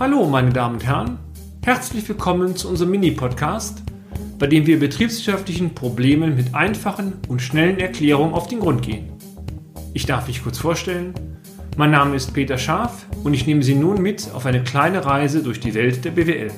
Hallo, meine Damen und Herren. Herzlich willkommen zu unserem Mini-Podcast, bei dem wir betriebswirtschaftlichen Problemen mit einfachen und schnellen Erklärungen auf den Grund gehen. Ich darf mich kurz vorstellen. Mein Name ist Peter Scharf und ich nehme Sie nun mit auf eine kleine Reise durch die Welt der BWL.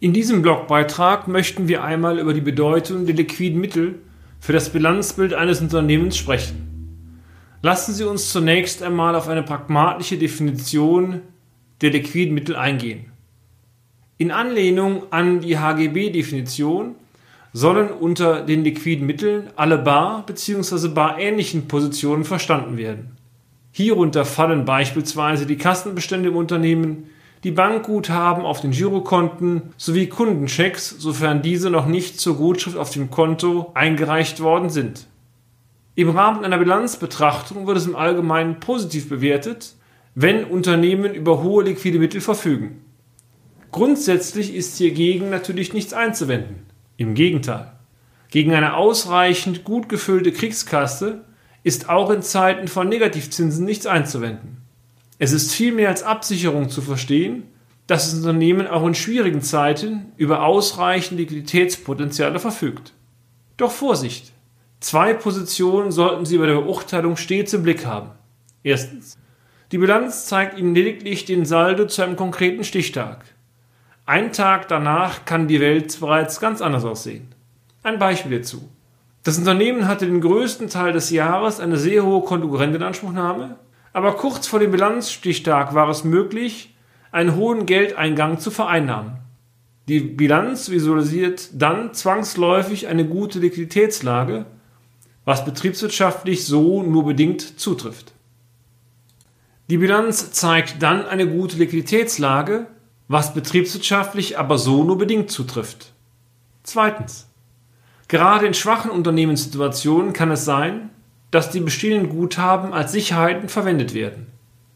In diesem Blogbeitrag möchten wir einmal über die Bedeutung der liquiden Mittel für das Bilanzbild eines Unternehmens sprechen. Lassen Sie uns zunächst einmal auf eine pragmatische Definition der liquiden Mittel eingehen. In Anlehnung an die HGB-Definition sollen unter den liquiden Mitteln alle bar- bzw. barähnlichen Positionen verstanden werden. Hierunter fallen beispielsweise die Kassenbestände im Unternehmen, die Bankguthaben auf den Girokonten sowie Kundenchecks, sofern diese noch nicht zur Gutschrift auf dem Konto eingereicht worden sind. Im Rahmen einer Bilanzbetrachtung wird es im Allgemeinen positiv bewertet, wenn Unternehmen über hohe liquide Mittel verfügen. Grundsätzlich ist hiergegen natürlich nichts einzuwenden. Im Gegenteil. Gegen eine ausreichend gut gefüllte Kriegskasse ist auch in Zeiten von Negativzinsen nichts einzuwenden. Es ist vielmehr als Absicherung zu verstehen, dass das Unternehmen auch in schwierigen Zeiten über ausreichend Liquiditätspotenziale verfügt. Doch Vorsicht! Zwei Positionen sollten Sie bei der Beurteilung stets im Blick haben. Erstens. Die Bilanz zeigt Ihnen lediglich den Saldo zu einem konkreten Stichtag. Ein Tag danach kann die Welt bereits ganz anders aussehen. Ein Beispiel dazu. Das Unternehmen hatte den größten Teil des Jahres eine sehr hohe Konkurrentenanspruchnahme aber kurz vor dem Bilanzstichtag war es möglich, einen hohen Geldeingang zu vereinnahmen. Die Bilanz visualisiert dann zwangsläufig eine gute Liquiditätslage, was betriebswirtschaftlich so nur bedingt zutrifft. Die Bilanz zeigt dann eine gute Liquiditätslage, was betriebswirtschaftlich aber so nur bedingt zutrifft. Zweitens. Gerade in schwachen Unternehmenssituationen kann es sein, dass die bestehenden Guthaben als Sicherheiten verwendet werden.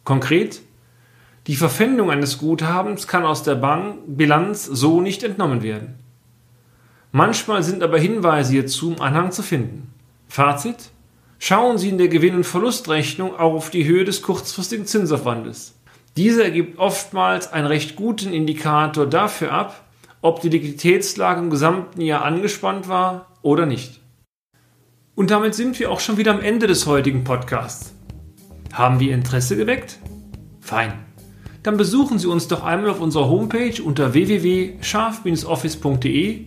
Konkret, die Verpfändung eines Guthabens kann aus der Bankbilanz so nicht entnommen werden. Manchmal sind aber Hinweise hierzu im Anhang zu finden. Fazit: Schauen Sie in der Gewinn- und Verlustrechnung auch auf die Höhe des kurzfristigen Zinsaufwandes. Dieser ergibt oftmals einen recht guten Indikator dafür ab, ob die Liquiditätslage im gesamten Jahr angespannt war oder nicht. Und damit sind wir auch schon wieder am Ende des heutigen Podcasts. Haben wir Interesse geweckt? Fein. Dann besuchen Sie uns doch einmal auf unserer Homepage unter www.scharf-office.de